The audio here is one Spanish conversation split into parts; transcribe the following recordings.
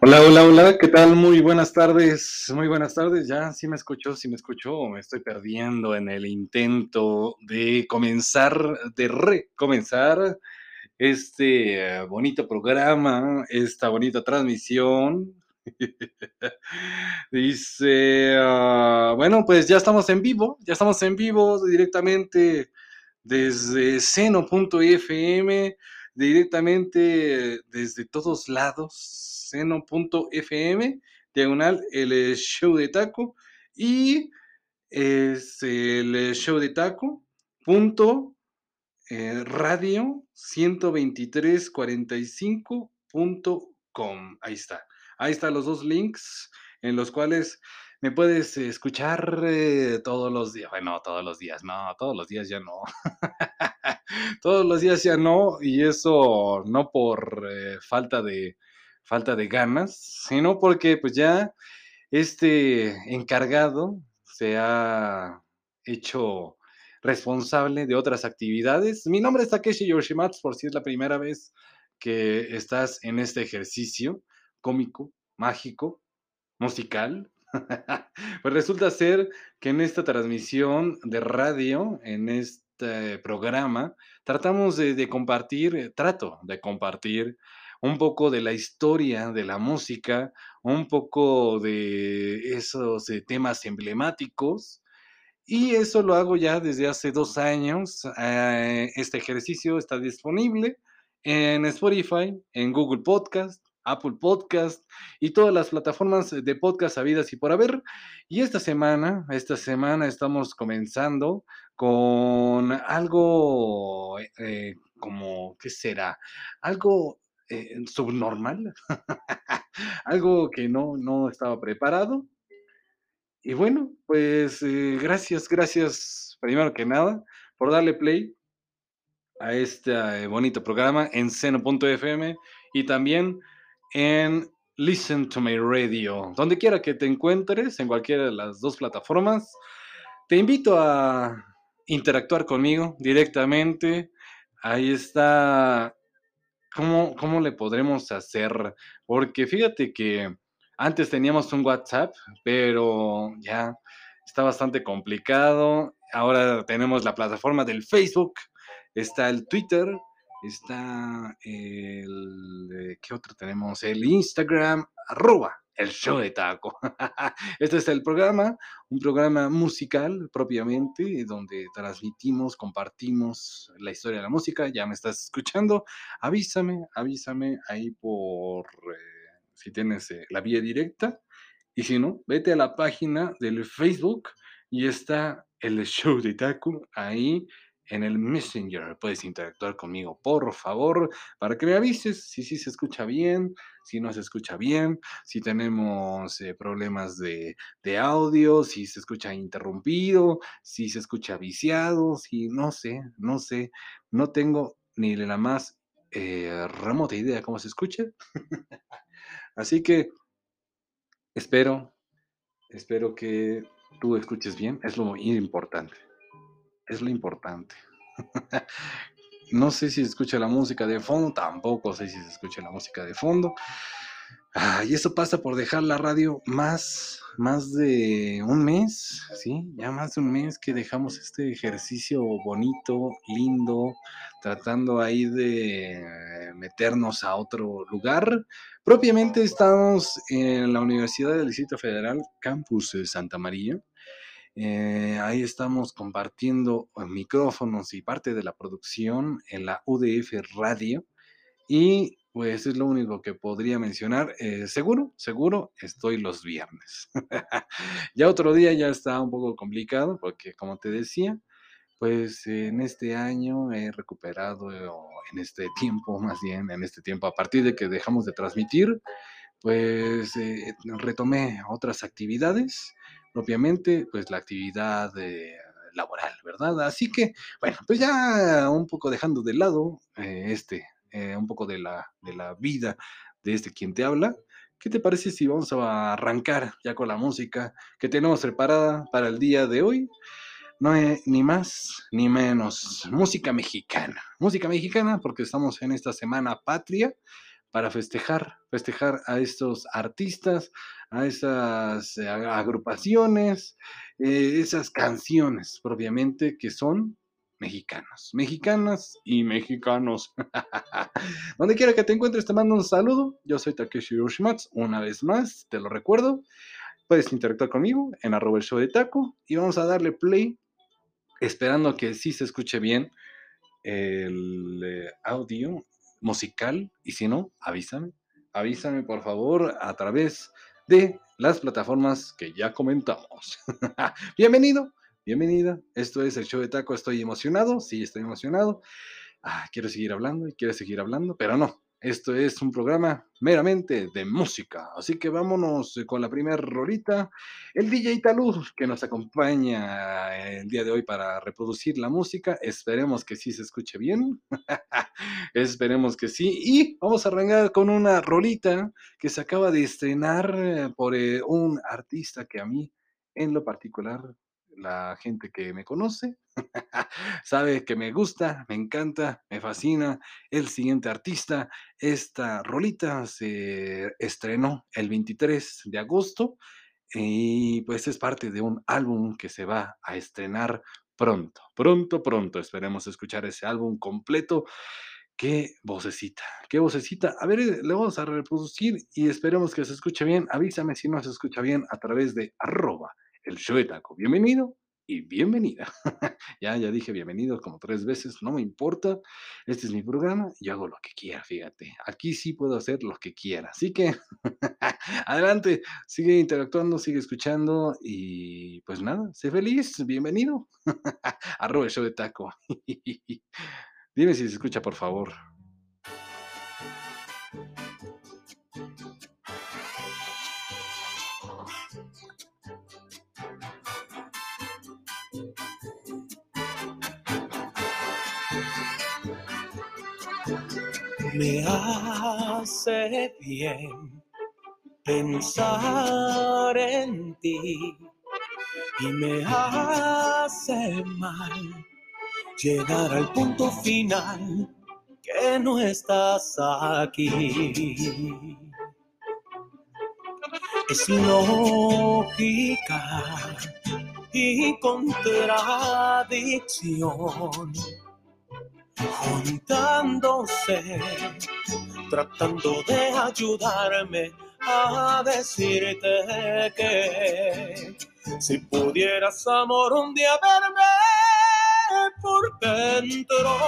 Hola, hola, hola, ¿qué tal? Muy buenas tardes, muy buenas tardes. Ya, sí me escuchó, sí me escuchó, me estoy perdiendo en el intento de comenzar, de recomenzar este eh, bonito programa, esta bonita transmisión. Dice, ah, bueno, pues ya estamos en vivo, ya estamos en vivo directamente desde seno.fm, directamente desde todos lados, seno.fm, diagonal, el show de taco, y el show de taco, punto, eh, radio 12345.com. Ahí está. Ahí están los dos links en los cuales me puedes escuchar eh, todos los días. Bueno, todos los días, no, todos los días ya no. todos los días ya no, y eso no por eh, falta de falta de ganas, sino porque pues ya este encargado se ha hecho responsable de otras actividades. Mi nombre es Takeshi Yoshimatsu, por si es la primera vez que estás en este ejercicio cómico, mágico, musical. pues resulta ser que en esta transmisión de radio, en este programa, tratamos de, compartir, eh, trato de compartir un poco de la historia de la música, un poco de esos eh, temas emblemáticos. Y eso lo hago ya desde hace dos años. Eh, este ejercicio está disponible en Spotify, en Google Podcast, Apple Podcast y todas las plataformas de podcast habidas y por haber. Y esta semana, esta semana estamos comenzando con algo eh, como, ¿qué será? Algo eh, subnormal, algo que no, no estaba preparado. Y bueno, pues eh, gracias, gracias primero que nada por darle play a este bonito programa en seno.fm y también en Listen to My Radio. Donde quiera que te encuentres, en cualquiera de las dos plataformas, te invito a interactuar conmigo directamente. Ahí está. ¿Cómo, cómo le podremos hacer? Porque fíjate que antes teníamos un WhatsApp, pero ya está bastante complicado. Ahora tenemos la plataforma del Facebook, está el Twitter, Está el, eh, ¿qué otro tenemos? El Instagram, arroba el show de taco. Este es el programa, un programa musical propiamente, donde transmitimos, compartimos la historia de la música. Ya me estás escuchando. Avísame, avísame ahí por eh, si tienes eh, la vía directa. Y si no, vete a la página del Facebook y está el show de taco ahí en el Messenger. Puedes interactuar conmigo, por favor, para que me avises si sí se escucha bien, si no se escucha bien, si tenemos eh, problemas de, audio, si se escucha interrumpido, si se escucha viciado, si no sé, no sé, no tengo ni la más eh, remota idea cómo se escucha. Así que espero, espero que tú escuches bien, es lo importante es lo importante. no sé si se escucha la música de fondo, tampoco sé si se escucha la música de fondo. Y eso pasa por dejar la radio más, más de un mes, ¿sí? Ya más de un mes que dejamos este ejercicio bonito, lindo, tratando ahí de meternos a otro lugar. Propiamente estamos en la Universidad del Distrito Federal, Campus de Santa María. Eh, ahí estamos compartiendo eh, micrófonos y parte de la producción en la UDF Radio. Y pues es lo único que podría mencionar. Eh, seguro, seguro, estoy los viernes. ya otro día ya está un poco complicado porque como te decía, pues en este año he recuperado, en este tiempo más bien, en este tiempo, a partir de que dejamos de transmitir, pues retomé otras actividades propiamente pues la actividad eh, laboral, ¿verdad? Así que, bueno, pues ya un poco dejando de lado eh, este, eh, un poco de la, de la vida de este quien te habla, ¿qué te parece si vamos a arrancar ya con la música que tenemos preparada para el día de hoy? no hay ni más ni menos. Música mexicana. Música mexicana porque estamos en esta semana patria para festejar, festejar a estos artistas, a esas eh, agrupaciones, eh, esas canciones propiamente que son mexicanos, mexicanas y mexicanos. Donde quiera que te encuentres, te mando un saludo. Yo soy Takeshi Yoshimatsu, una vez más, te lo recuerdo. Puedes interactuar conmigo en arroba el show de taco y vamos a darle play esperando que sí se escuche bien el eh, audio musical y si no, avísame. Avísame por favor a través de las plataformas que ya comentamos. Bienvenido, bienvenida. Esto es el show de taco. Estoy emocionado, sí, estoy emocionado. Ah, quiero seguir hablando y quiero seguir hablando, pero no, esto es un programa meramente de música, así que vámonos con la primera rolita. El DJ Talud que nos acompaña el día de hoy para reproducir la música. Esperemos que sí se escuche bien. Esperemos que sí. Y vamos a arrancar con una rolita que se acaba de estrenar eh, por eh, un artista que a mí en lo particular la gente que me conoce sabe que me gusta, me encanta, me fascina. El siguiente artista, esta rolita se estrenó el 23 de agosto y pues es parte de un álbum que se va a estrenar pronto, pronto, pronto. Esperemos escuchar ese álbum completo. Qué vocecita, qué vocecita. A ver, le vamos a reproducir y esperemos que se escuche bien. Avísame si no se escucha bien a través de arroba el show de taco. Bienvenido y bienvenida. ya, ya dije bienvenido como tres veces, no me importa. Este es mi programa, yo hago lo que quiera, fíjate. Aquí sí puedo hacer lo que quiera. Así que, adelante, sigue interactuando, sigue escuchando y pues nada, sé feliz, bienvenido. Arroba el show de taco. Dime si se escucha, por favor. Me hace bien pensar en ti y me hace mal llegar al punto final que no estás aquí. Es lógica y contradicción juntándose, tratando de ayudarme a decirte que si pudieras amor un día verme por dentro,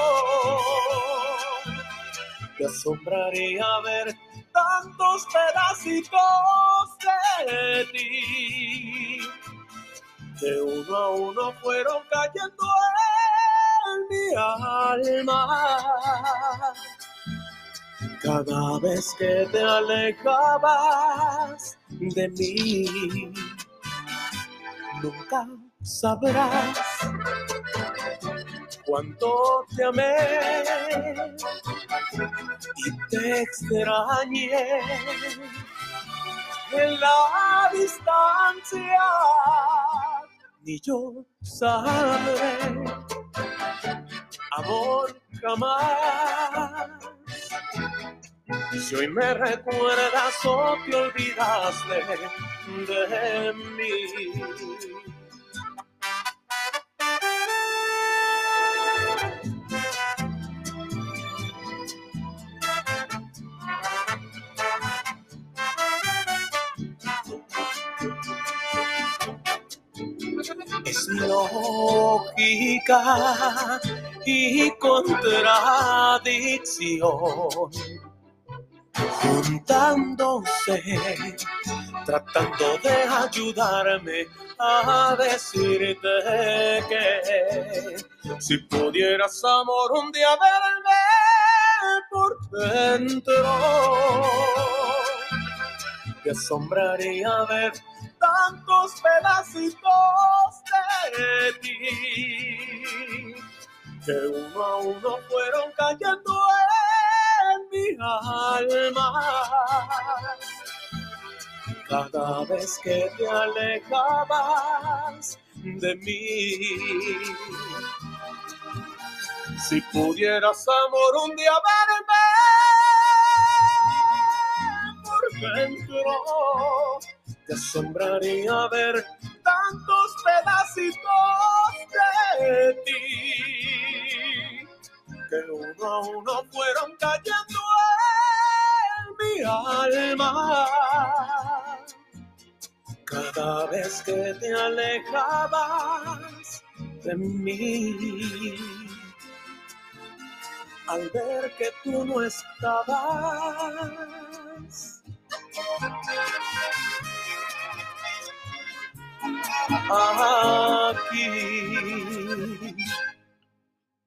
te asombraría ver tantos pedacitos de ti que uno a uno fueron cayendo mi alma. Cada vez que te alejabas de mí, nunca sabrás cuánto te amé y te extrañé en la distancia. Ni yo sabré amor jamás. Si hoy me recuerdas o te olvidaste de mí. Lógica y contradicción, juntándose, tratando de ayudarme a decirte que si pudieras amor un día verme por dentro, te asombraría ver tantos pedacitos de ti que uno a uno fueron cayendo en mi alma. Cada vez que te alejabas de mí. Si pudieras, amor, un día verme por dentro, te asombraría ver tantos pedacitos de ti que uno a uno fueron cayendo en mi alma. Cada vez que te alejabas de mí, al ver que tú no estabas. Aquí.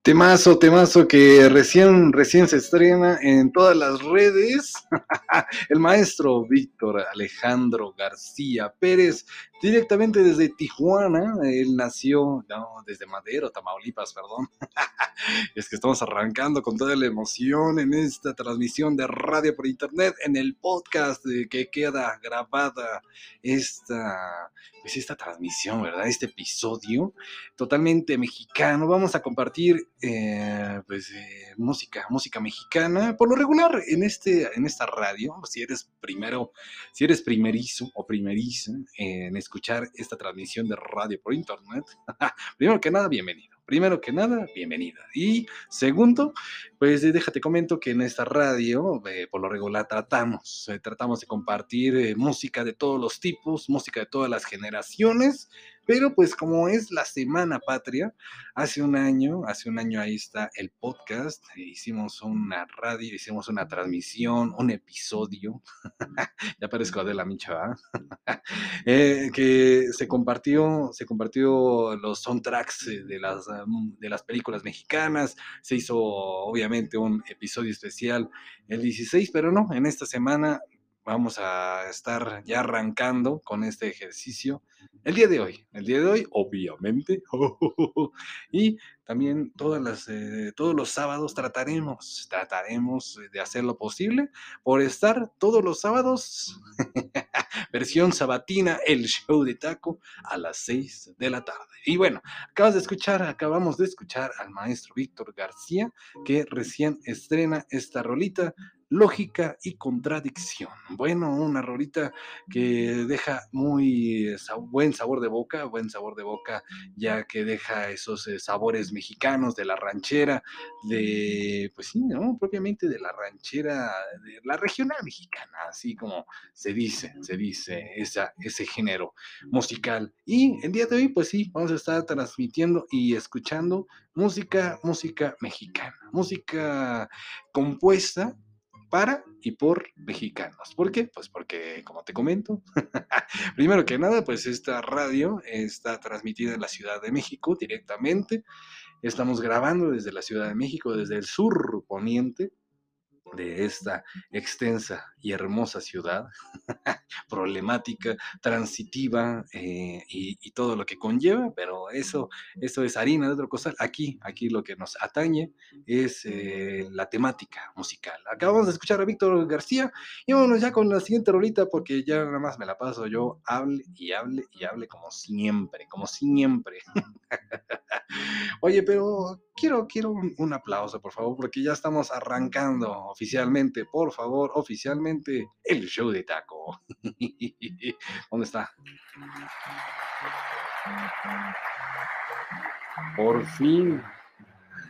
Temazo, temazo que recién, recién se estrena en todas las redes. El maestro Víctor Alejandro García Pérez, directamente desde Tijuana. Él nació, no, desde Madero, Tamaulipas, perdón. es que estamos arrancando con toda la emoción en esta transmisión de radio por internet, en el podcast que queda grabada esta, pues esta transmisión, ¿verdad? Este episodio totalmente mexicano. Vamos a compartir eh, pues, eh, música, música mexicana. Por lo regular, en, este, en esta radio, si eres primero, si eres primerizo o primeriza en escuchar esta transmisión de radio por internet, primero que nada, bienvenido. Primero que nada, bienvenida. Y segundo, pues déjate comento que en esta radio, eh, por lo regular, tratamos, tratamos de compartir música de todos los tipos, música de todas las generaciones, pero pues como es la Semana Patria, hace un año, hace un año ahí está el podcast, hicimos una radio, hicimos una transmisión, un episodio, ya parezco de la Micha, eh, que se compartió, se compartió los soundtracks de las, mm, de las películas mexicanas, se hizo obviamente un episodio especial el 16, pero no, en esta semana vamos a estar ya arrancando con este ejercicio el día de hoy, el día de hoy, obviamente. y también todas las, eh, todos los sábados trataremos, trataremos de hacer lo posible por estar todos los sábados, versión sabatina, el show de taco a las 6 de la tarde. Y bueno, acabas de escuchar, acabamos de escuchar al maestro Víctor García, que recién estrena esta rolita lógica y contradicción. Bueno, una rolita que deja muy buen sabor de boca, buen sabor de boca, ya que deja esos eh, sabores mexicanos de la ranchera, de, pues sí, ¿no? Propiamente de la ranchera, de la regional mexicana, así como se dice, se dice esa, ese género musical. Y el día de hoy, pues sí, vamos a estar transmitiendo y escuchando música, música mexicana, música compuesta para y por mexicanos. ¿Por qué? Pues porque, como te comento, primero que nada, pues esta radio está transmitida en la Ciudad de México directamente. Estamos grabando desde la Ciudad de México, desde el sur poniente, de esta extensa y hermosa ciudad, problemática, transitiva eh, y, todo lo que conlleva, pero eso, eso es harina de otra cosa. Aquí, aquí lo que nos atañe es eh, la temática musical. Acabamos de escuchar a Víctor García y vámonos ya con la siguiente rolita porque ya nada más me la paso yo, hable y hable y hable como siempre, como siempre. Oye, pero quiero, quiero un, aplauso, por favor, porque ya estamos arrancando oficialmente, por favor, oficialmente, el show de taco. ¿Dónde está? Por fin.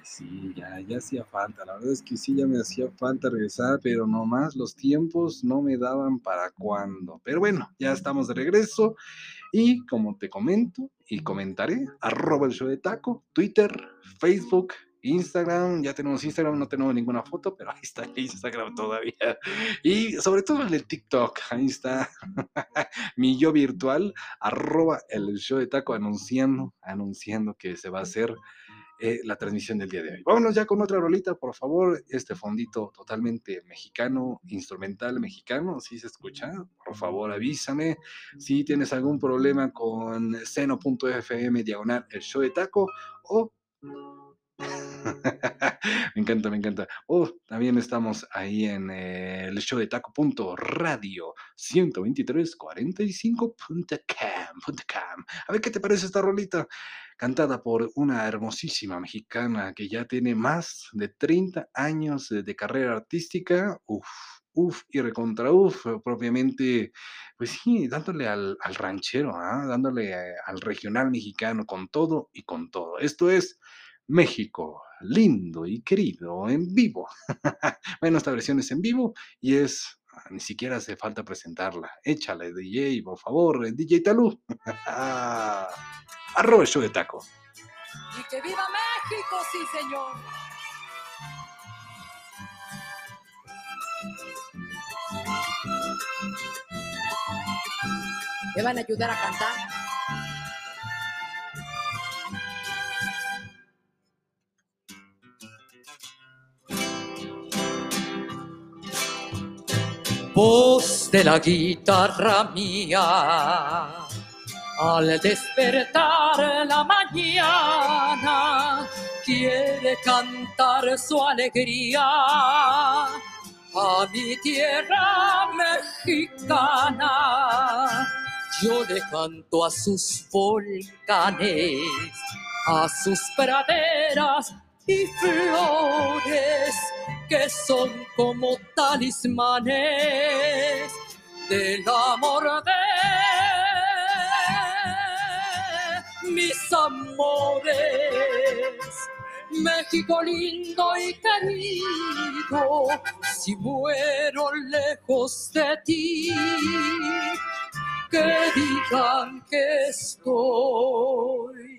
Sí, ya, ya hacía falta. La verdad es que sí, ya me hacía falta regresar, pero nomás los tiempos no me daban para cuándo. Pero bueno, ya estamos de regreso. Y como te comento y comentaré, arroba el show de taco, Twitter, Facebook, Instagram, ya tenemos Instagram, no tenemos ninguna foto, pero ahí está Instagram todavía. Y sobre todo en el TikTok, ahí está mi yo virtual, arroba el show de taco, anunciando, anunciando que se va a hacer eh, la transmisión del día de hoy. Vámonos ya con otra rolita, por favor. Este fondito totalmente mexicano, instrumental mexicano, si se escucha, por favor avísame. Si tienes algún problema con seno.fm diagonal el show de taco o Me encanta, me encanta. Oh, también estamos ahí en eh, el show de taco.radio 123.45.cam. A ver qué te parece esta rolita, cantada por una hermosísima mexicana que ya tiene más de 30 años de, de carrera artística. Uf, uf y recontra uf, propiamente, pues sí, dándole al, al ranchero, ¿ah? dándole eh, al regional mexicano con todo y con todo. Esto es México, lindo y querido, en vivo. bueno, esta versión es en vivo y es, ah, ni siquiera hace falta presentarla. Échale, DJ, por favor, eh, DJ Talú. Arroba de taco. Y que viva México, sí, señor. ¿Me van a ayudar a cantar? Voz de la guitarra mía, al despertar la mañana, quiere cantar su alegría a mi tierra mexicana. Yo le canto a sus volcanes, a sus praderas y flores que son como talismanes del amor de mis amores. México lindo y querido, si muero lejos de ti, que digan que estoy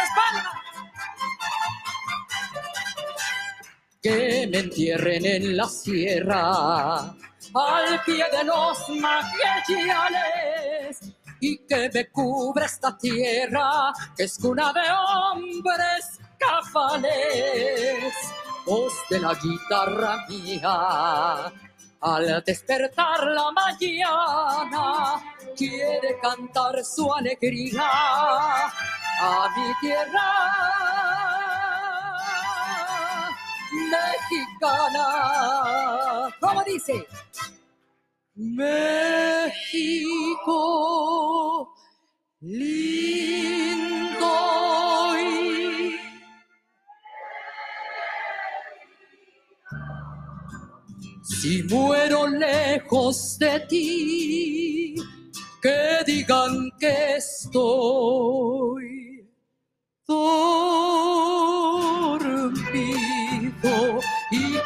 Que me entierren en la sierra, al pie de los magueyales, y que me cubra esta tierra, que es cuna de hombres cafales. Voz de la guitarra mía, al despertar la mañana, quiere cantar su alegría a mi tierra mexicana. ¿Cómo dice? México lindo Si muero lejos de ti, que digan que estoy dormido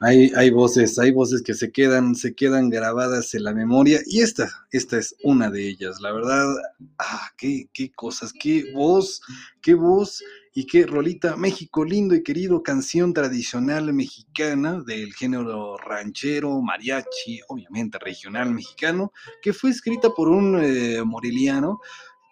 Hay, hay voces, hay voces que se quedan, se quedan grabadas en la memoria y esta, esta es una de ellas. La verdad, ah, qué, qué cosas, qué voz, qué voz y qué rolita. México lindo y querido, canción tradicional mexicana del género ranchero, mariachi, obviamente regional mexicano, que fue escrita por un eh, moreliano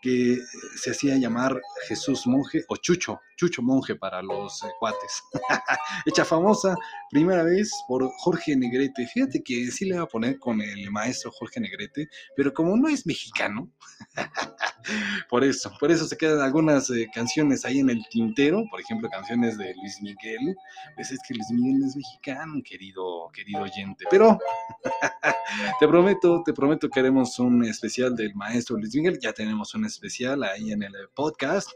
que se hacía llamar Jesús Monje o Chucho, Chucho Monje para los eh, cuates. Hecha famosa primera vez por Jorge Negrete. Fíjate que sí le va a poner con el maestro Jorge Negrete, pero como no es mexicano, por eso, por eso se quedan algunas eh, canciones ahí en el tintero, por ejemplo, canciones de Luis Miguel. Pues es que Luis Miguel es mexicano, querido, querido oyente. Pero te prometo, te prometo que haremos un especial del maestro Luis Miguel. Ya tenemos un especial ahí en el podcast.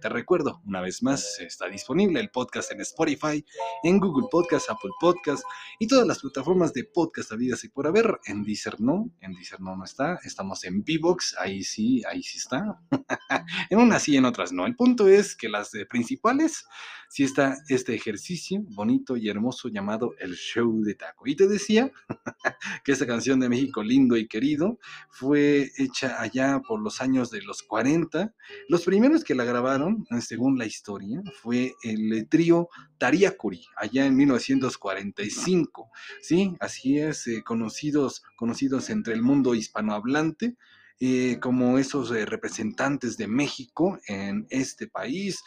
te recuerdo, una vez más, está disponible el podcast en Spotify, en Google Podcast, Apple Podcast y todas las plataformas de podcast habidas y por haber. En Deezer no, en Deezer no, no está. Estamos en Vivox, ahí sí, ahí sí está. en unas sí, en otras no. El punto es que las principales sí está este ejercicio bonito y hermoso llamado El Show de Taco. Y te decía que esta canción de México lindo y querido fue hecha allá por los años de los 40. Los primeros que la grabaron, según la historia, fue el trío Tariacuri, allá en 1945. Sí, así es, eh, conocidos, conocidos entre el mundo hispanohablante. eh, como esos eh, representantes de México en este país,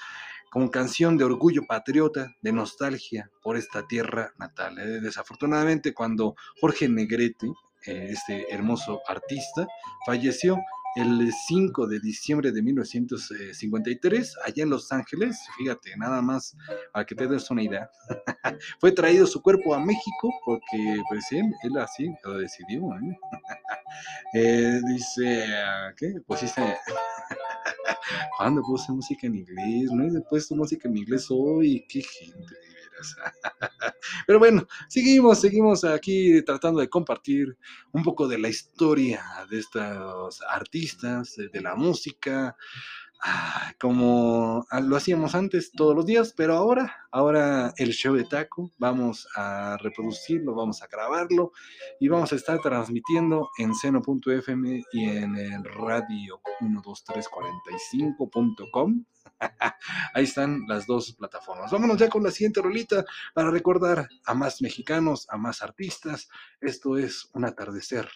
como canción de orgullo patriota, de nostalgia por esta tierra natal. Desafortunadamente, cuando Jorge Negrete, este hermoso artista, falleció el 5 de diciembre de 1953, allá en Los Ángeles, fíjate, nada más para que te des una idea, fue traído su cuerpo a México porque pues él, él así lo decidió. ¿eh? Eh, dice, ¿qué? Pusiste... ¿Cuándo puse música en inglés? No he puesto música en inglés hoy. Qué gente. Pero bueno, seguimos, seguimos aquí tratando de compartir un poco de la historia de estos artistas, de, de la música, ah, como ah, lo hacíamos antes todos los días, pero ahora, ahora el show de taco, vamos a reproducirlo, vamos a grabarlo y vamos a estar transmitiendo en seno.fm y en el radio 12345.com. Ahí están las dos plataformas. Vámonos ya con la siguiente rolita para recordar a más mexicanos, a más artistas. Esto es un atardecer.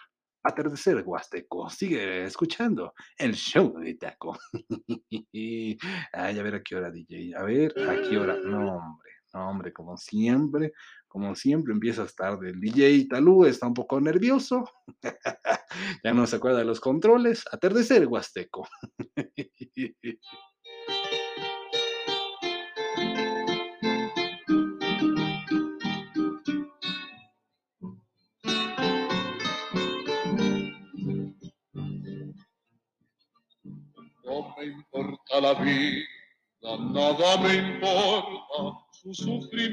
Atardecer Huasteco. Sigue escuchando el show de Taco. Ay, a ver a qué hora, DJ. A ver a qué hora. No, hombre. No, hombre, como siempre, como siempre empiezas tarde. El DJ Talú está un poco nervioso. ya no se acuerda de los controles. Atardecer Huasteco. Me importa la vida, nada me importa su sufrimiento.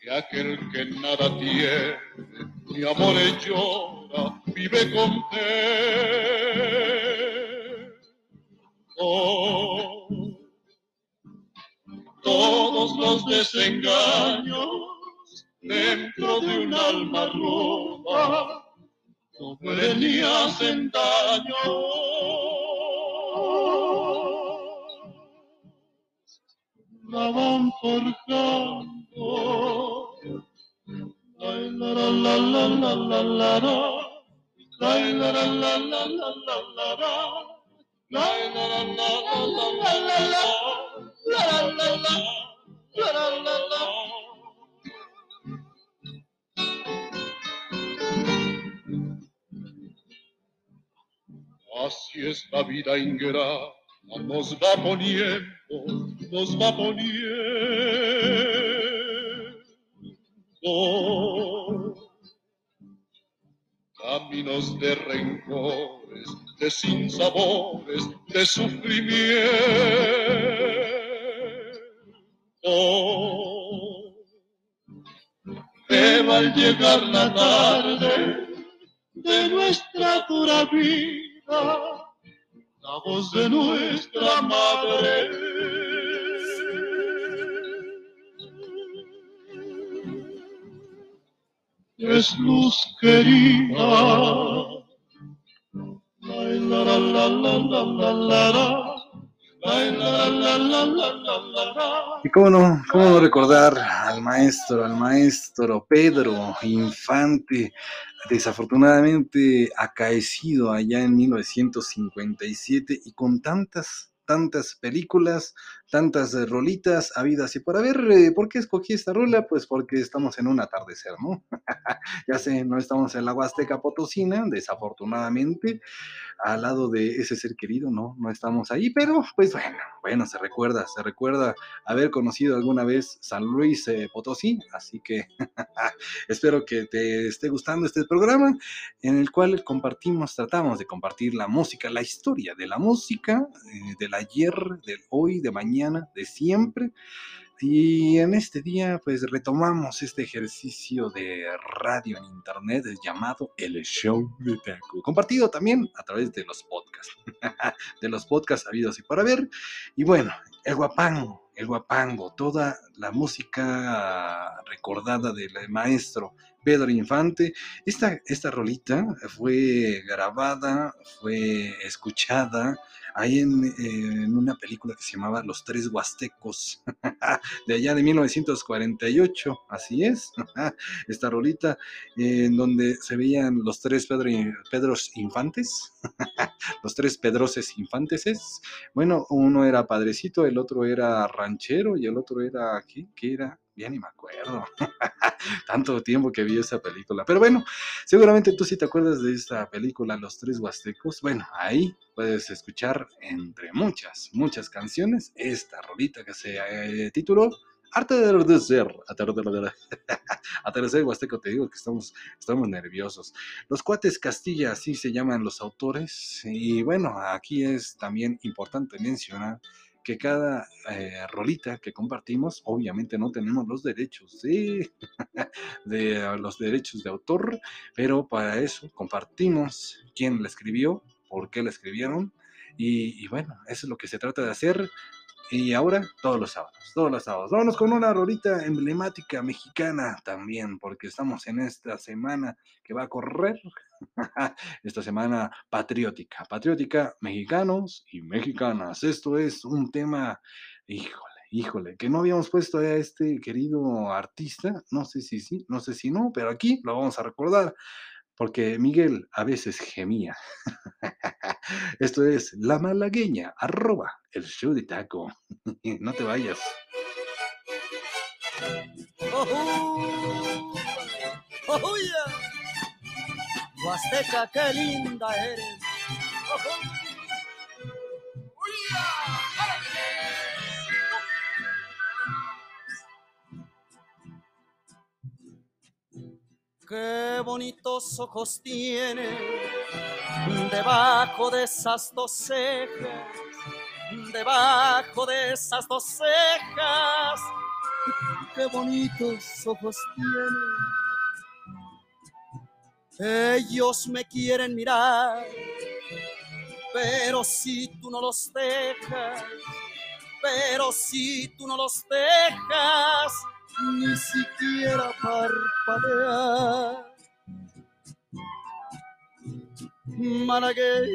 Que aquel que nada tiene, mi amor llora, vive contento. Todos los desengaños dentro de un alma ruda, no mueren ni hacen daño. La van forjando. La la la la la la la la la. La la la la la la la la la. La la la la la la la la la. La la la Así es la vida ingrata, nos va poniendo, nos va poniendo. Caminos de rencores, de sinsabores, de sufrimiento. Pero al llegar la tarde de nuestra dura vida, la voz de nuestra madre. Es luz querida. La, Y cómo no, cómo no recordar al maestro, al maestro Pedro Infante, desafortunadamente acaecido allá en 1957 y con tantas, tantas películas, tantas eh, rolitas habidas y por haber. Eh, ¿Por qué escogí esta rola? Pues porque estamos en un atardecer, ¿no? ya sé, no estamos en la Huasteca Potosina, desafortunadamente, al lado de ese ser querido, no, no estamos ahí, pero pues bueno, bueno, se recuerda, se recuerda haber conocido alguna vez San Luis eh, Potosí, así que espero que te esté gustando este programa en el cual compartimos, tratamos de compartir la música, la historia de la música, eh, del ayer, del hoy, de mañana, de siempre. Y en este día, pues retomamos este ejercicio de radio en internet llamado El Show de Taco, compartido también a través de los podcasts, de los podcasts habidos y para ver. Y bueno, el guapango, el guapango, toda la música recordada del maestro Pedro Infante. Esta, esta rolita fue grabada, fue escuchada ahí en, en, una película que se llamaba Los Tres Huastecos, de allá de 1948, así es, esta rolita, en donde se veían los tres Pedro, Pedros Infantes, los tres Pedroses Infanteses, bueno, uno era padrecito, el otro era ranchero y el otro era, ¿qué, qué era? Ya ni me acuerdo. Tanto tiempo que vi esa película. Pero bueno, seguramente tú sí te acuerdas de esta película, Los Tres Huastecos. Bueno, ahí puedes escuchar entre muchas, muchas canciones esta rolita que se eh, tituló Atardecer, atardecer, atardecer huasteco, te digo que estamos, estamos nerviosos. Los cuates Castilla, así se llaman los autores. Y bueno, aquí es también importante mencionar que cada eh, rolita que compartimos, obviamente no tenemos los derechos de, de los derechos de autor, pero para eso compartimos quién la escribió, por qué la escribieron, y, y bueno, eso es lo que se trata de hacer. Y ahora, todos los sábados, todos los sábados. Vámonos con una rolita emblemática mexicana también, porque estamos en esta semana que va a correr, esta semana patriótica, patriótica, mexicanos y mexicanas. Esto es un tema, híjole, híjole, que no habíamos puesto a este querido artista, no sé si sí, no sé si no, pero aquí lo vamos a recordar porque Miguel a veces gemía. Esto es La Malagueña, arroba el show de taco. no te vayas. ¡Oh! ¡Oh, yeah! Huasteca, qué linda eres. Qué bonitos ojos tiene debajo de esas dos cejas, debajo de esas dos cejas. Qué bonitos ojos tiene. Ellos me quieren mirar, pero si tú no los dejas, pero si tú no los dejas, ni siquiera parpadear. Malagueña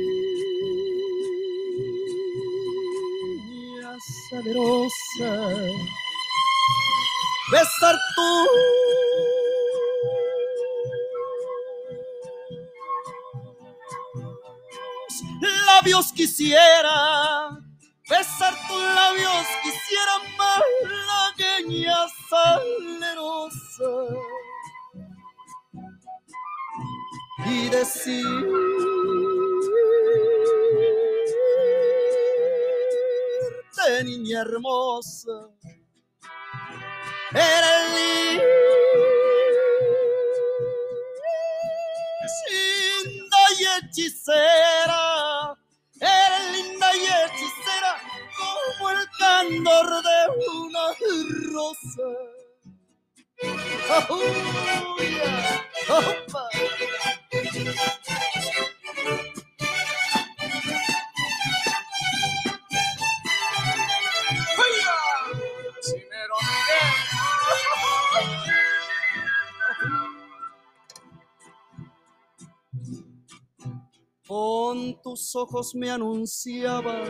salerosa, besar tú. Labios quisiera besar tus labios, quisiera malagueña salerosa y decir niña hermosa eres linda y hechicera de una rosa. Con tus ojos me anunciabas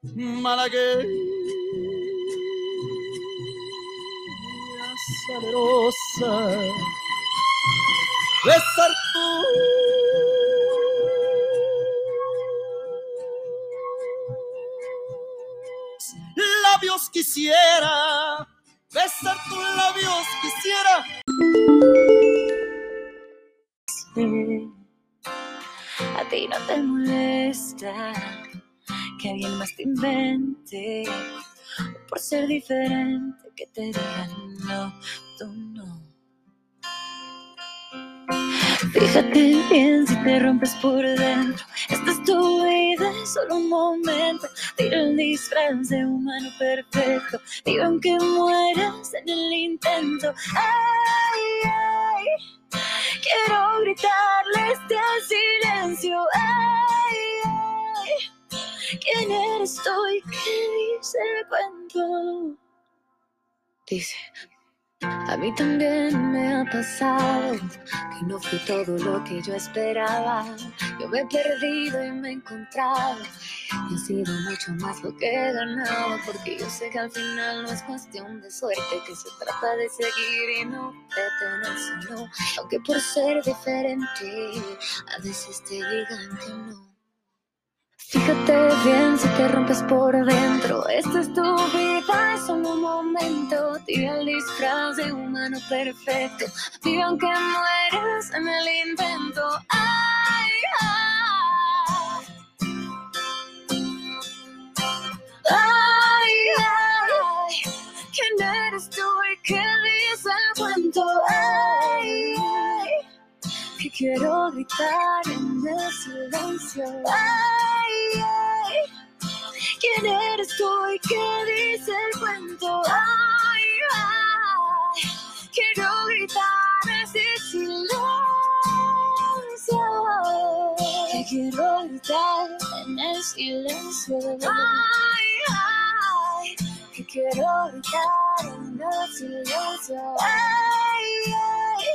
Malagueña salerosa, besar tus labios quisiera, besar tus labios quisiera. A ti no te molesta que alguien más te invente o por ser diferente que te digan no, tú no. Fíjate bien si te rompes por dentro. Esta es tu vida, es solo un momento. Tira el disfraz de humano perfecto. Vive aunque mueras en el intento. Ay, ay. Quiero gritarle este silencio. Ay. ¿Quién eres tú y qué dice el cuento? Dice. A mí también me ha pasado que no fui todo lo que yo esperaba. Yo me he perdido y me he encontrado. Y ha sido mucho más lo que he ganado. Porque yo sé que al final no es cuestión de suerte, que se trata de seguir y no detenerse, no. Aunque por ser diferente, a veces te digan que no. Fíjate bien si te rompes por dentro. Esta es tu vida, es solo un momento. Tira el disfraz de humano perfecto. Vive aunque mueras en el intento. Ay, ay. Ay, ay. ¿Quién eres tú y qué dice el cuento? Ay, ay. Que quiero gritar en el silencio. Ay. ¿Quién eres tú y qué dice el cuento? Ay, ay. Quiero gritar ese silencio. Que quiero gritar en el silencio. Ay, ay. Que quiero gritar en el silencio. Ay, ay.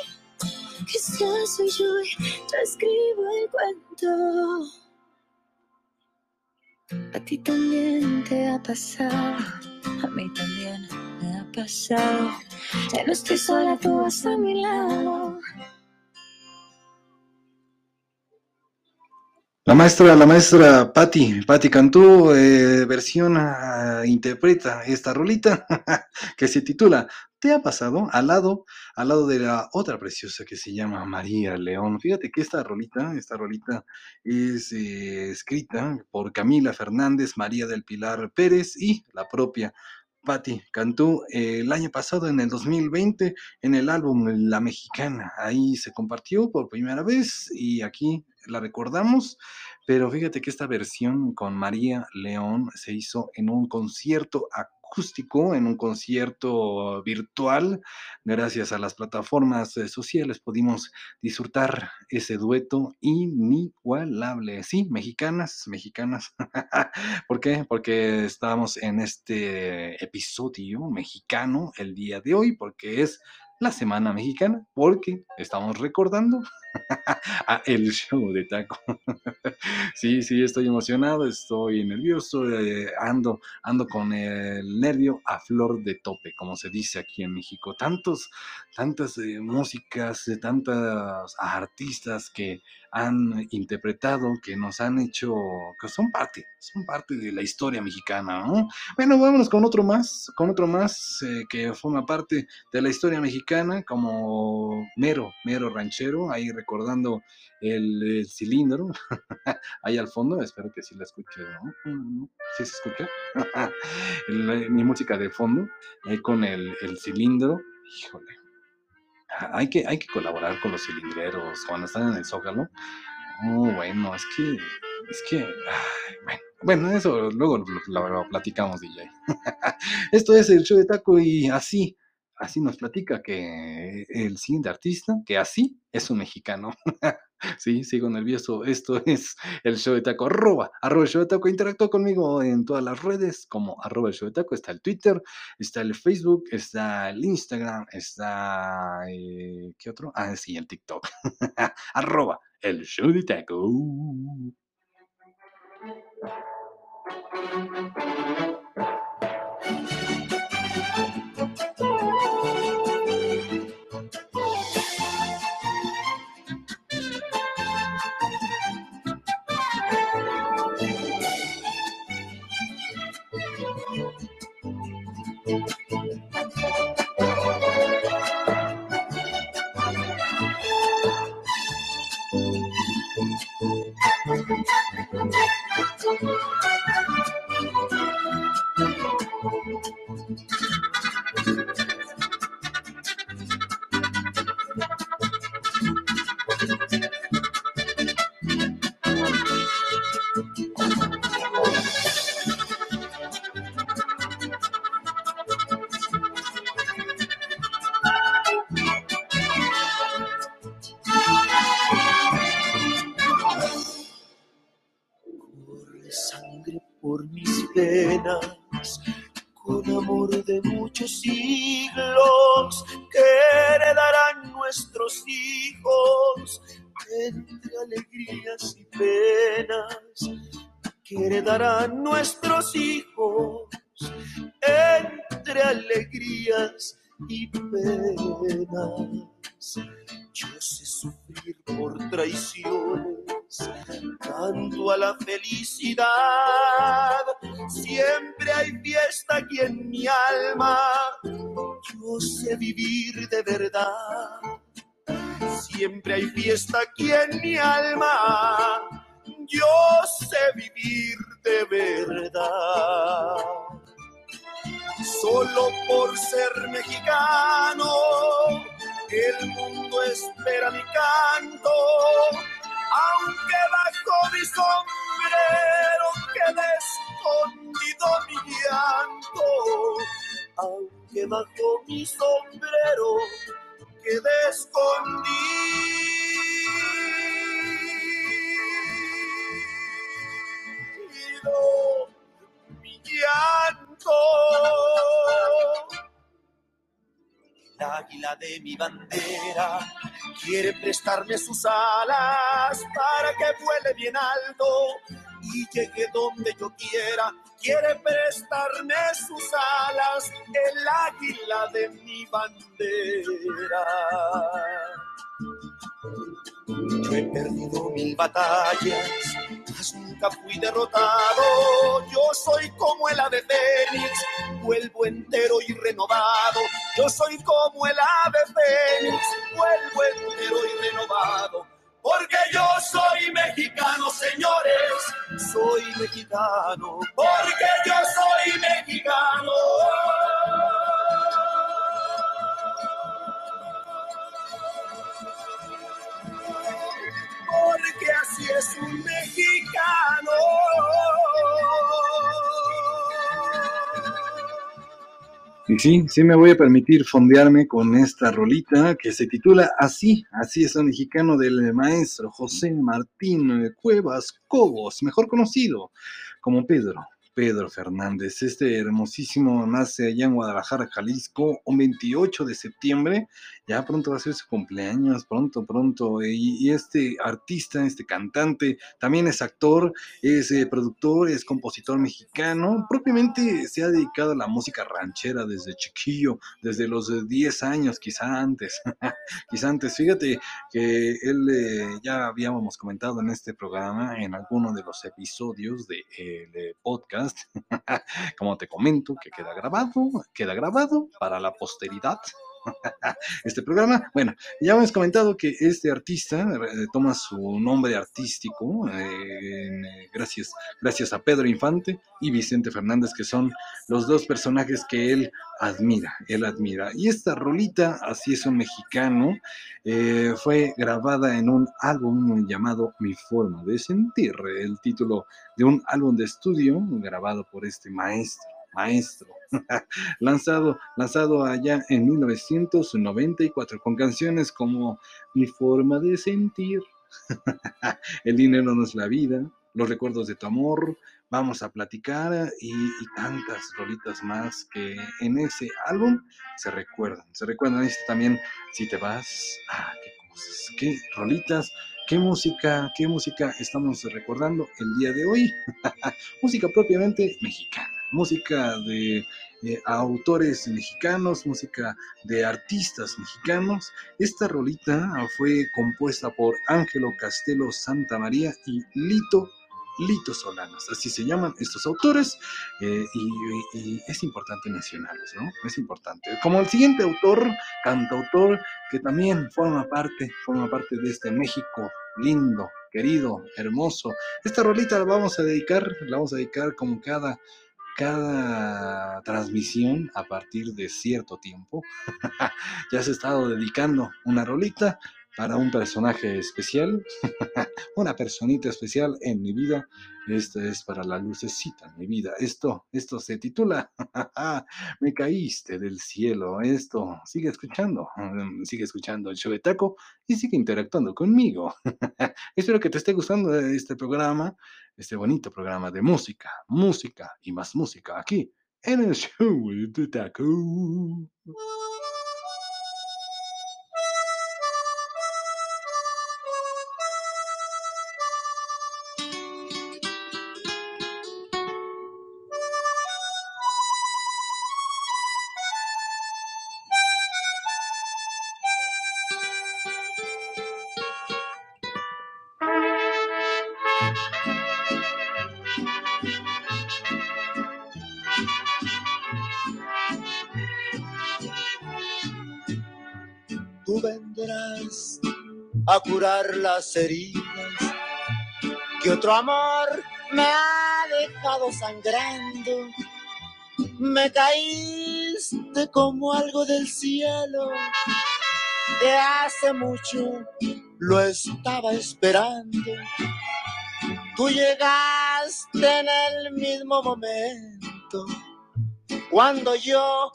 Que soy yo y yo escribo el cuento. A ti también te ha pasado, a mí también me ha pasado. Ya no estoy sola, tú vas a mi lado. La maestra, la maestra Patti, Patti Cantú, eh, versión, ah, interpreta esta rolita que se titula ¿Te ha pasado? Al lado, al lado de la otra preciosa que se llama María León. Fíjate que esta rolita, esta rolita es eh, escrita por Camila Fernández, María del Pilar Pérez y la propia Patti Cantú eh, el año pasado, en el 2020, en el álbum La Mexicana. Ahí se compartió por primera vez y aquí la recordamos. Pero fíjate que esta versión con María León se hizo en un concierto en un concierto virtual. Gracias a las plataformas eh, sociales pudimos disfrutar ese dueto inigualable. Sí, mexicanas, mexicanas. ¿Por qué? Porque estamos en este episodio mexicano el día de hoy, porque es la Semana Mexicana, porque estamos recordando a el show de taco. sí, sí, estoy emocionado, estoy nervioso, eh, ando, ando con el nervio a flor de tope, como se dice aquí en México. Tantos, tantas eh, músicas, de tantas artistas que han interpretado, que nos han hecho, que son parte, son parte de la historia mexicana, ¿no? Bueno, vámonos con otro más, con otro más eh, que forma parte de la historia mexicana, como Mero, Mero Ranchero, ahí recordando el, cilindro, ahí al fondo, espero que sí la escuche, ¿no? ¿Sí se escucha? El- mi música de fondo, ahí con el, cilindro, híjole. Hay que, hay que colaborar con los cilindreros cuando están en el Zócalo. Oh, bueno, es que, es que, bueno, eso luego lo- lo platicamos, DJ. Esto es el show de taco y así, así nos platica que el siguiente artista, que así es un mexicano. Sí, sigo nervioso. Esto es el show de taco. Arroba, arroba el show de taco. Interactúa conmigo en todas las redes como arroba el show de taco. Está el Twitter, está el Facebook, está el Instagram, está... eh, ¿Qué otro? Ah, sí, el TikTok. arroba el show de taco. Siempre hay fiesta aquí en mi alma. Yo sé vivir de verdad. Siempre hay fiesta aquí en mi alma. Yo sé vivir de verdad. Solo por ser mexicano, el mundo espera mi canto, aunque bajo mi sombrero quede escondido mi llanto, aunque bajo mi sombrero quede escondido mi llanto. El águila de mi bandera quiere prestarme sus alas para que vuele bien alto y llegue donde yo quiera. Quiere prestarme sus alas el águila de mi bandera. Yo he perdido mil batallas, fui derrotado. Yo soy como el ave fénix, vuelvo entero y renovado. Yo soy como el ave fénix, vuelvo entero y renovado. Porque yo soy mexicano, señores. Soy mexicano. Porque yo soy mexicano. Porque así es un mexicano. Y sí, sí me voy a permitir fondearme con esta rolita que se titula Así, así es un mexicano del maestro José Martín Cuevas Cobos, mejor conocido como Pedro. Pedro Fernández, este hermosísimo nace allá en Guadalajara, Jalisco, un 28 de septiembre, ya pronto va a ser su cumpleaños, pronto, pronto, y, este artista, este cantante, también es actor, es eh, productor, es compositor mexicano, propiamente se ha dedicado a la música ranchera desde chiquillo, desde los eh, 10 años, quizá antes, quizá antes, fíjate que él eh, ya habíamos comentado en este programa, en alguno de los episodios de, eh, podcast, como te comento, que queda grabado, queda grabado para la posteridad. Este programa, bueno, ya hemos comentado que este artista eh, toma su nombre artístico eh, eh, gracias, gracias a Pedro Infante y Vicente Fernández, que son los dos personajes que él admira, él admira. Y esta rolita, así es un mexicano, fue grabada en un álbum llamado Mi Forma de Sentir, el título de un álbum de estudio grabado por este maestro, maestro, lanzado, lanzado allá en 1994 con canciones como Mi Forma de Sentir, El dinero no es la vida, los recuerdos de tu amor, vamos a platicar y, tantas rolitas más que en ese álbum se recuerdan. Se recuerdan este también, si te vas, ah, qué cosas, qué rolitas, qué música, qué música estamos recordando el día de hoy. música propiamente mexicana, música de eh, autores mexicanos, música de artistas mexicanos. Esta rolita fue compuesta por Ángelo Castelo Santa María y Lito Lito Solanas, así se llaman estos autores, eh, y, y es importante mencionarlos, ¿no? Es importante. Como el siguiente autor, cantautor, que también forma parte, forma parte de este México lindo, querido, hermoso. Esta rolita la vamos a dedicar, la vamos a dedicar como cada, cada transmisión a partir de cierto tiempo. ya se ha estado dedicando una rolita para un personaje especial, una personita especial en mi vida. Esta es para la lucecita en mi vida. Esto, esto se titula Me caíste del cielo. Esto, sigue escuchando, mm, sigue escuchando el show de Taco y sigue interactuando conmigo. Espero que te esté gustando este programa, este bonito programa de música, música y más música aquí en el show de Taco. Curar las heridas que otro amor me ha dejado sangrando. Me caíste como algo del cielo de hace mucho lo estaba esperando. Tú llegaste en el mismo momento cuando yo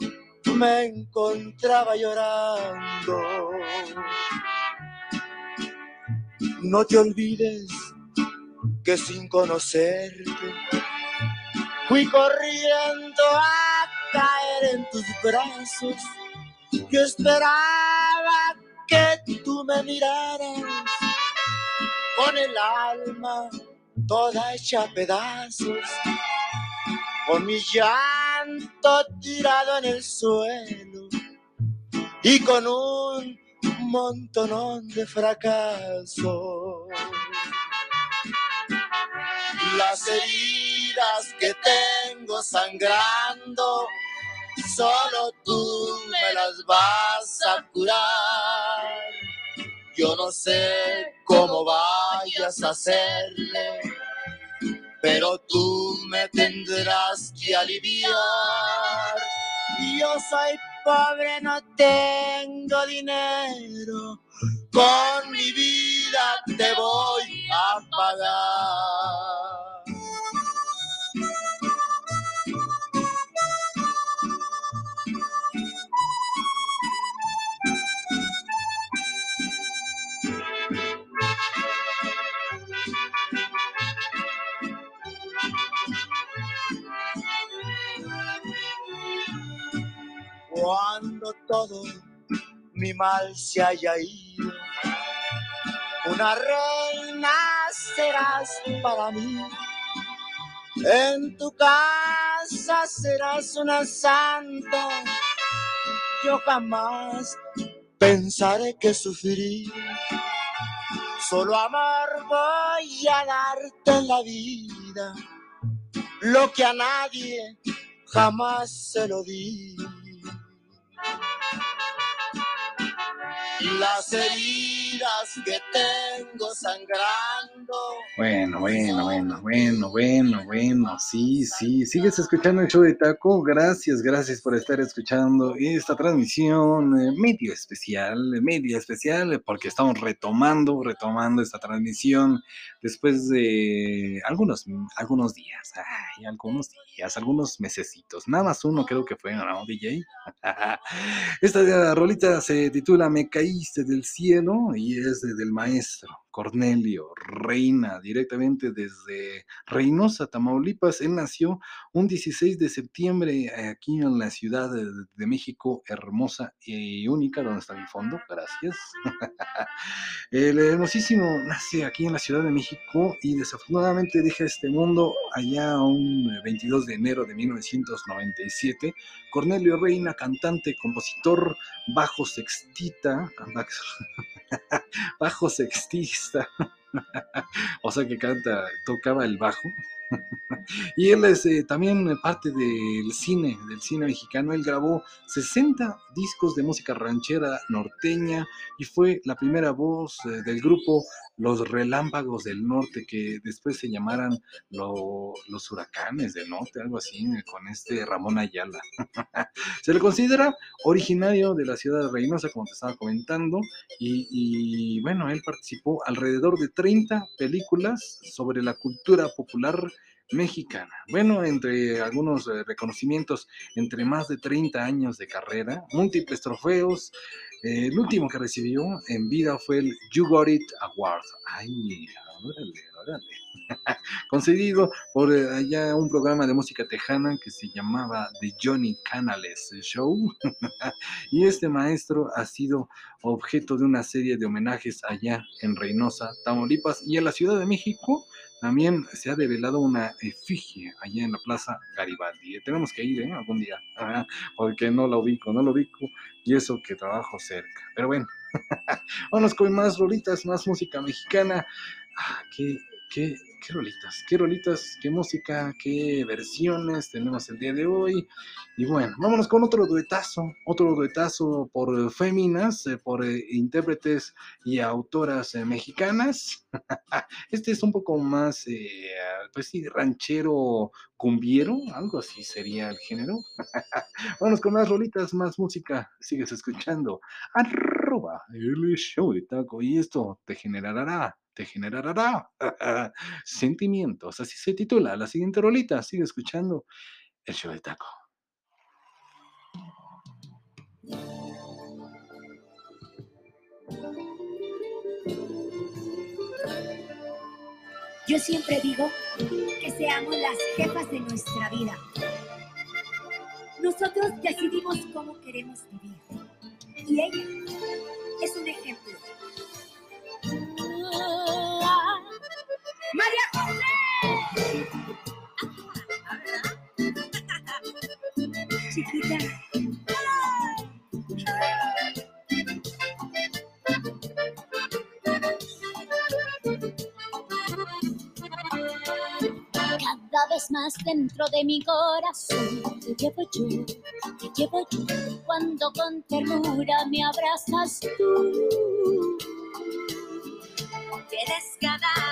me encontraba llorando. No te olvides que sin conocerte fui corriendo a caer en tus brazos. Yo esperaba que tú me miraras con el alma toda hecha a pedazos, con mi llanto tirado en el suelo y con un montonón de fracasos. Las heridas que tengo sangrando, solo tú me las vas a curar. Yo no sé cómo vayas a hacerle, pero tú me tendrás que aliviar. Yo soy pobre, no tengo dinero, con mi vida te voy a pagar. Cuando todo mi mal se haya ido, una reina serás para mí. En tu casa serás una santa. Yo jamás pensaré que sufrí. Solo amor voy a darte en la vida. Lo que a nadie jamás se lo di. Las heridas que tengo sangrando. Bueno, bueno, bueno, bueno, bueno, bueno, sí, sí, sigues escuchando el show de Taco, gracias, gracias por estar escuchando esta transmisión eh, medio especial, medio especial, porque estamos retomando, retomando esta transmisión después de algunos, algunos días, ay, algunos días, algunos mesecitos, nada más uno creo que fue, ¿no, DJ? Esta rolita se titula Me caíste del cielo y es de- del maestro Cornelio Reina, directamente desde Reynosa, Tamaulipas. Él nació un 16 de septiembre aquí en la Ciudad de, México, hermosa y única, donde está mi fondo, gracias. El hermosísimo nace aquí en la Ciudad de México y desafortunadamente deja este mundo allá un 22 de enero de 1997. Cornelio Reina, cantante, compositor, bajo sextita, sextista, o sea que canta, tocaba el bajo. y él es eh, también parte del cine, del cine mexicano. Él grabó 60 discos de música ranchera norteña y fue la primera voz eh, del grupo Los Relámpagos del Norte, que después se llamaran lo- los Huracanes del Norte, algo así, con este Ramón Ayala. se le considera originario de la ciudad de Reynosa, como te estaba comentando, y, y, bueno, él participó alrededor de 30 películas sobre la cultura popular mexicana. Bueno, entre algunos eh, reconocimientos, entre más de 30 años de carrera, múltiples trofeos. eh, el último que recibió en vida fue el You Got It Award. Ay, órale, órale. Concedido por eh, allá un programa de música tejana que se llamaba The Johnny Canales Show. y este maestro ha sido objeto de una serie de homenajes allá en Reynosa, Tamaulipas y en la Ciudad de México. También se ha develado una efigie allá en la Plaza Garibaldi. Eh, Tenemos que ir ¿eh? algún día, Ajá, porque no la ubico, no lo ubico, y eso que trabajo cerca. Pero bueno, vámonos con más rolitas, más música mexicana. Ah, qué, qué, qué rolitas, qué rolitas, qué música, qué versiones tenemos el día de hoy. Y bueno, vámonos con otro duetazo, otro duetazo por féminas, eh, por eh, intérpretes y autoras eh, mexicanas. Este es un poco más, pues sí, ranchero cumbiero, algo así sería el género. Vámonos con más rolitas, más música. Sigues escuchando. Arroba el show de taco. Y esto te generará, te generará sentimientos. Así se titula la siguiente rolita. Sigue escuchando el show de taco. Yo siempre digo que seamos las jefas de nuestra vida. Nosotros decidimos cómo queremos vivir. Y ella es un ejemplo. María José. Chiquita. Cada vez más dentro de mi corazón te llevo yo, te llevo yo. Cuando con ternura me abrazas tú. Ganada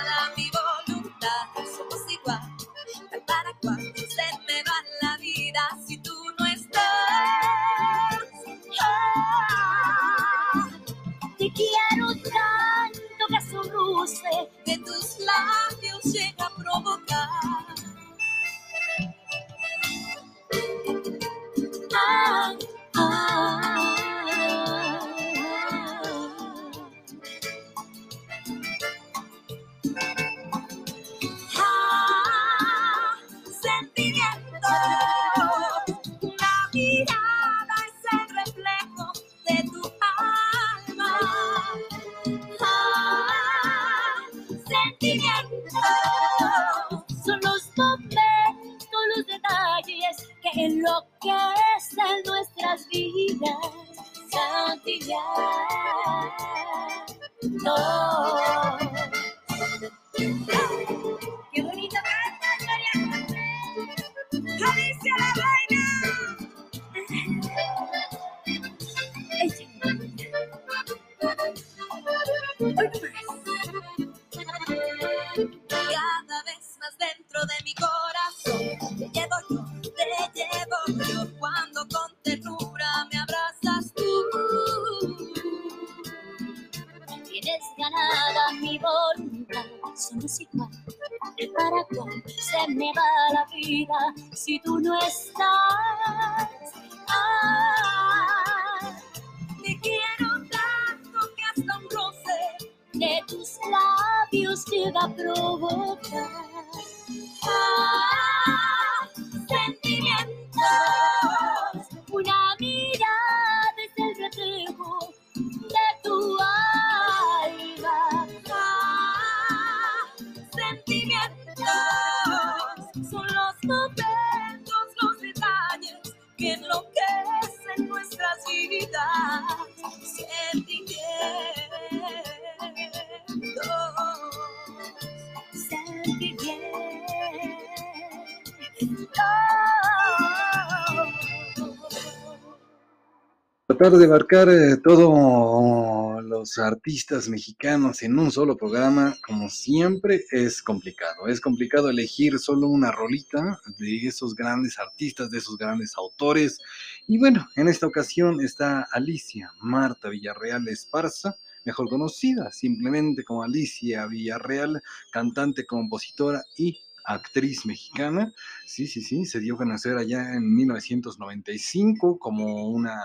Tratar de abarcar eh, todos los artistas mexicanos en un solo programa, como siempre, es complicado. Es complicado elegir solo una rolita de esos grandes artistas, de esos grandes autores. Y bueno, en esta ocasión está Alicia Marta Villarreal Esparza, mejor conocida simplemente como Alicia Villarreal, cantante, compositora y actriz mexicana. Sí, sí, sí, se dio a conocer allá en 1995 como una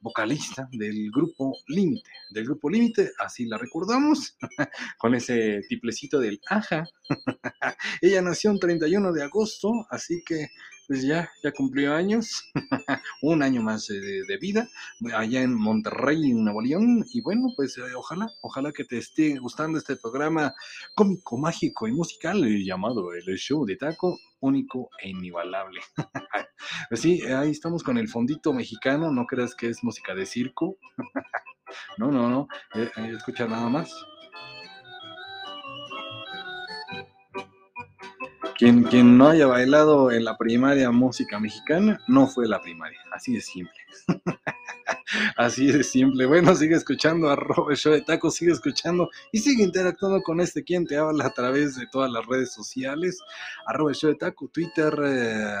vocalista del grupo Límite. Del grupo Límite, así la recordamos, con ese tiplecito del aja. Ella nació el 31 de agosto, así que pues ya, ya cumplió años, un año más de, de vida, allá en Monterrey, Nuevo León. Y bueno, pues eh, ojalá, ojalá que te esté gustando este programa cómico, mágico y musical eh, llamado El Show de Taco, único e inigualable. Pues sí, ahí estamos con el fondito mexicano, no creas que es música de circo. no, no, no, eh, escucha nada más. Quien, quien no haya bailado en la primaria música mexicana, no fue la primaria, así de simple. Así de simple. Bueno, sigue escuchando a Robert Show de Taco, sigue escuchando y sigue interactuando con este quien te habla a través de todas las redes sociales. Arroba el Show de Taco, Twitter, eh,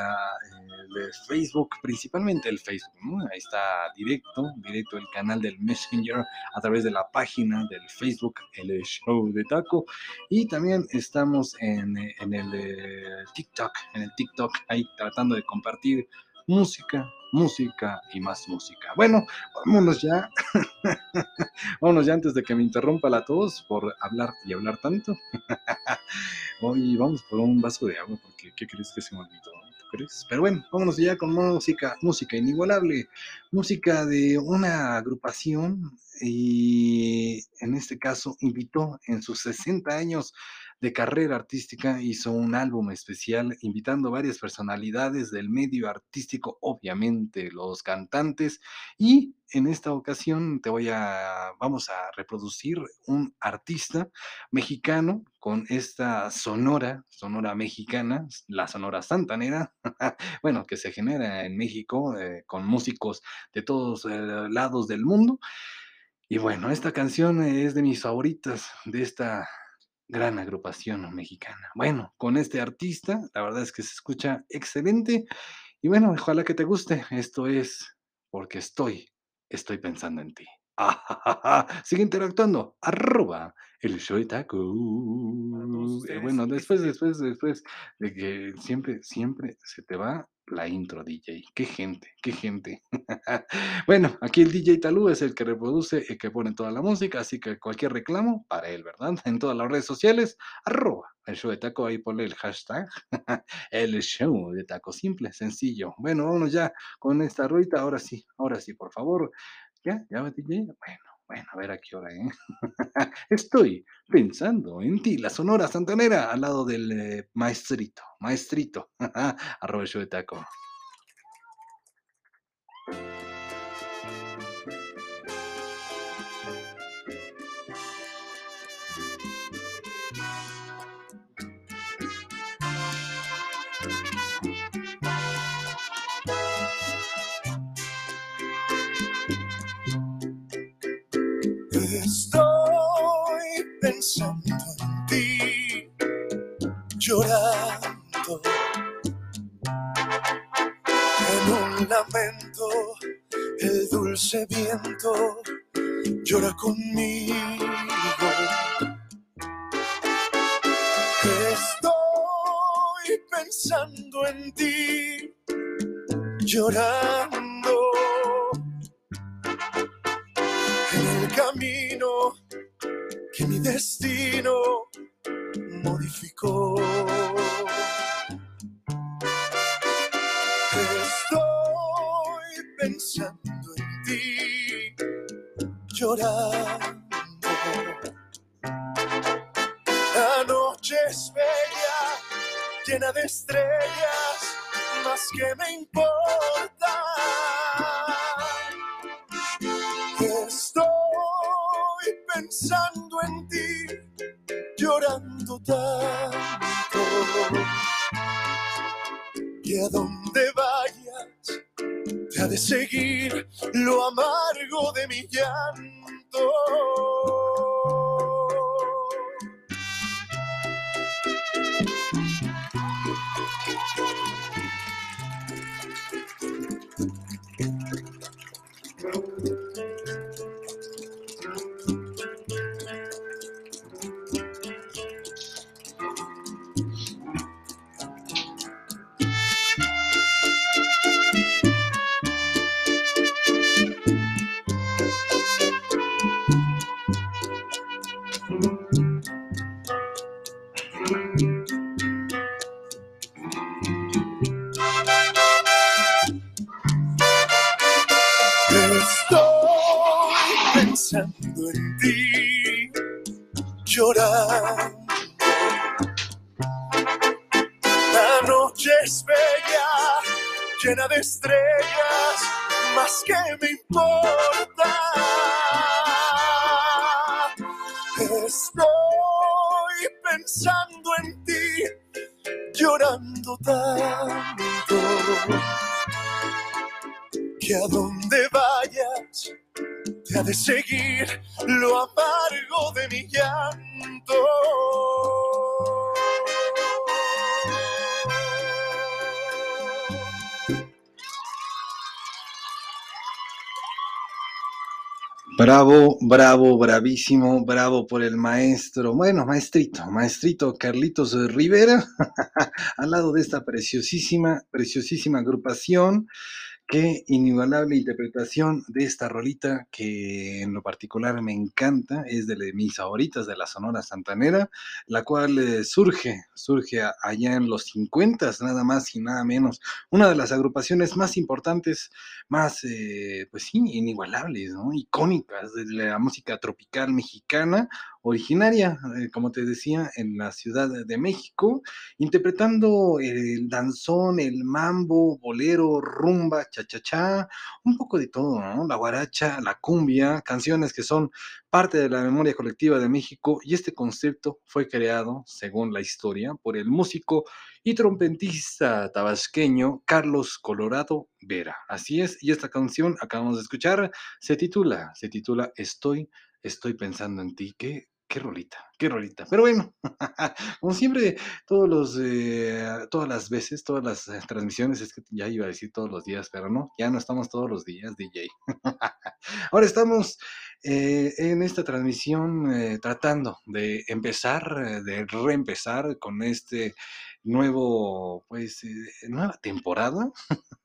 Facebook, principalmente el Facebook. ¿no? Ahí está directo, directo el canal del Messenger a través de la página del Facebook, el Show de Taco. Y también estamos en, en el eh, TikTok, en el TikTok, ahí tratando de compartir música, música y más música. Bueno, vámonos ya. vámonos ya antes de que me interrumpa la tos por hablar y hablar tanto. Hoy vamos por un vaso de agua porque ¿qué crees que se me olvidó? Pero bueno, vámonos ya con música, música inigualable, música de una agrupación y en este caso invitó en sus 60 años de carrera artística, hizo un álbum especial invitando varias personalidades del medio artístico, obviamente los cantantes, y en esta ocasión te voy a, vamos a reproducir un artista mexicano con esta sonora, sonora mexicana, la sonora santanera, bueno, que se genera en México eh, con músicos de todos eh, lados del mundo. Y bueno, esta canción es de mis favoritas de esta gran agrupación mexicana. Bueno, con este artista, la verdad es que se escucha excelente. Y bueno, ojalá que te guste. Esto es porque estoy, estoy pensando en ti. Sigue interactuando. Arroba el todos Eh, bueno, después, después, después de que siempre, siempre se te va la intro, DJ. Qué gente, qué gente. Bueno, aquí el DJ Talú es el que reproduce y que pone toda la música, así que cualquier reclamo para él, ¿verdad? En todas las redes sociales, arroba el show de taco, ahí ponle el hashtag, el show de taco, simple, sencillo. Bueno, vámonos ya con esta ruita, ahora sí, ahora sí, por favor. ¿Ya? ¿Ya va, DJ? Bueno, bueno, a ver a qué hora, ¿eh? Estoy pensando en ti, la Sonora Santanera, al lado del eh, maestrito, maestrito, show de taco. Ti, llorando en un lamento. El dulce viento llora conmigo. Estoy pensando en ti, llorando en el camino que mi destino modificó. Estoy pensando en ti, llorando. La noche es bella, llena de estrellas, más que me Bravo, bravísimo, bravo por el maestro, bueno, maestrito, maestrito Carlitos Rivera, al lado de esta preciosísima, preciosísima agrupación. Qué inigualable interpretación de esta rolita que en lo particular me encanta, es de mis favoritas de la Sonora Santanera, la cual eh, surge, surge allá en los 50, nada más y nada menos. Una de las agrupaciones más importantes, más, eh, pues sí, inigualables. Icónicas de la música tropical mexicana, originaria, eh, como te decía, en la Ciudad de México, interpretando el danzón, el mambo, bolero, rumba, cha-cha-cha, un poco de todo, ¿no? La guaracha, la cumbia, canciones que son parte de la memoria colectiva de México y este concepto fue creado, según la historia, por el músico y trompetista tabasqueño Carlos Colorado Vera. Así es, y esta canción acabamos de escuchar se titula, se titula Estoy, estoy pensando en ti. Qué, qué rolita, qué rolita. Pero bueno, como siempre, todos los, eh, todas las veces, todas las eh, transmisiones, es que ya iba a decir todos los días, pero no, ya no estamos todos los días, DJ. Ahora estamos eh, en esta transmisión tratando de empezar, de reempezar con este nuevo, pues, eh, nueva temporada.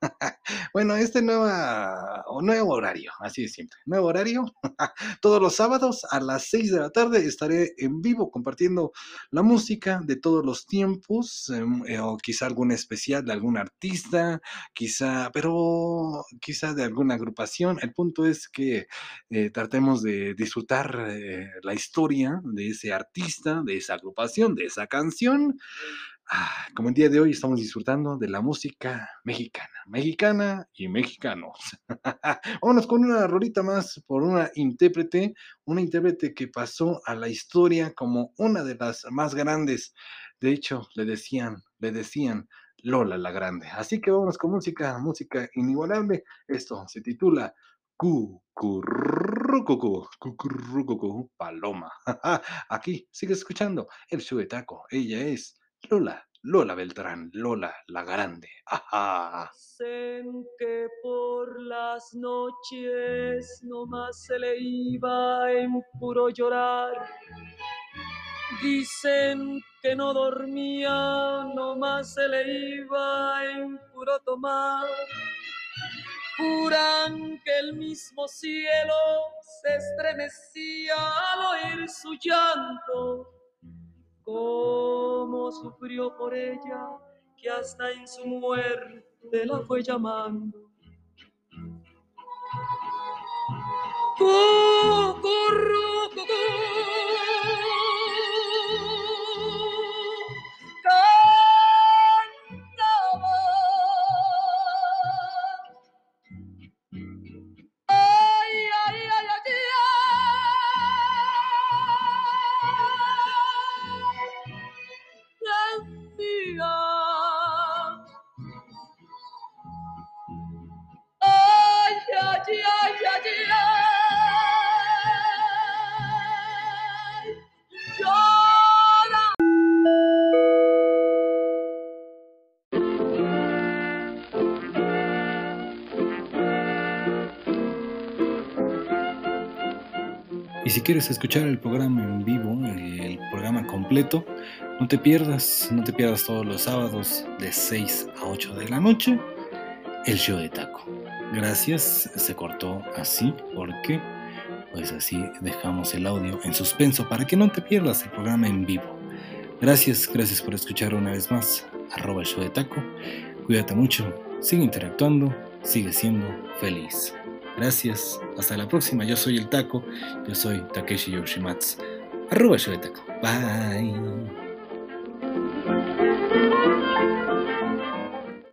bueno, este nueva, o nuevo horario, así de simple, nuevo horario. todos los sábados a las 6 de la tarde estaré en vivo compartiendo la música de todos los tiempos, em, eh, o quizá algún especial de algún artista, quizá, pero quizá de alguna agrupación. El punto es que eh, tratemos de disfrutar eh, la historia de ese artista, de esa agrupación, de esa canción. Ah, como el día de hoy estamos disfrutando de la música mexicana, mexicana y mexicanos. Vámonos con una rolita más por una intérprete, una intérprete que pasó a la historia como una de las más grandes. De hecho, le decían, le decían Lola la Grande. Así que vámonos con música, música inigualable. Esto se titula Cucurrucucu, Cucurrucucu, Paloma. Aquí sigue escuchando el Taco. Ella es Lola, Lola Beltrán, Lola la Grande. Ajá. Dicen que por las noches nomás se le iba en puro llorar. Dicen que no dormía, nomás se le iba en puro tomar. Juran que el mismo cielo se estremecía al oír su llanto. Cómo sufrió por ella, que hasta en su muerte la fue llamando. Quieres escuchar el programa en vivo, el programa completo, no te pierdas, no te pierdas todos los sábados de 6 a 8 de la noche, el show de taco. Gracias, se cortó así porque pues así dejamos el audio en suspenso para que no te pierdas el programa en vivo. Gracias, gracias por escuchar una vez más. Arroba el show de taco. Cuídate mucho, sigue interactuando, sigue siendo feliz. Gracias, hasta la próxima. Yo soy el taco, yo soy Takeshi Yoshimatsu. Arroba de taco. Bye.